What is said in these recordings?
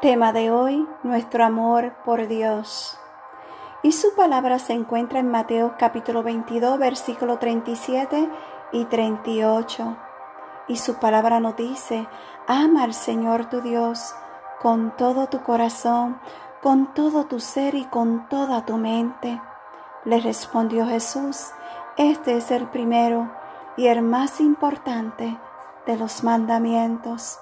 Tema de hoy, nuestro amor por Dios. Y su palabra se encuentra en Mateo capítulo 22, versículo 37 y 38. Y su palabra nos dice, ama al Señor tu Dios con todo tu corazón, con todo tu ser y con toda tu mente. Le respondió Jesús, este es el primero y el más importante de los mandamientos.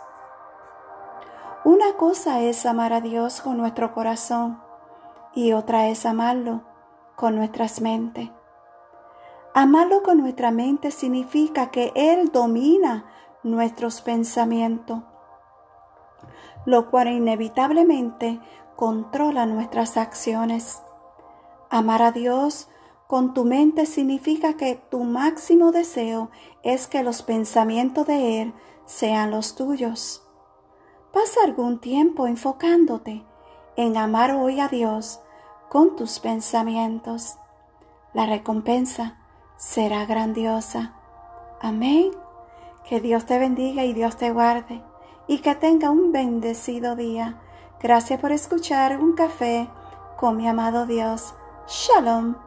Una cosa es amar a Dios con nuestro corazón y otra es amarlo con nuestras mentes. Amarlo con nuestra mente significa que Él domina nuestros pensamientos, lo cual inevitablemente controla nuestras acciones. Amar a Dios con tu mente significa que tu máximo deseo es que los pensamientos de Él sean los tuyos. Pasa algún tiempo enfocándote en amar hoy a Dios con tus pensamientos. La recompensa será grandiosa. Amén. Que Dios te bendiga y Dios te guarde y que tenga un bendecido día. Gracias por escuchar un café con mi amado Dios. Shalom.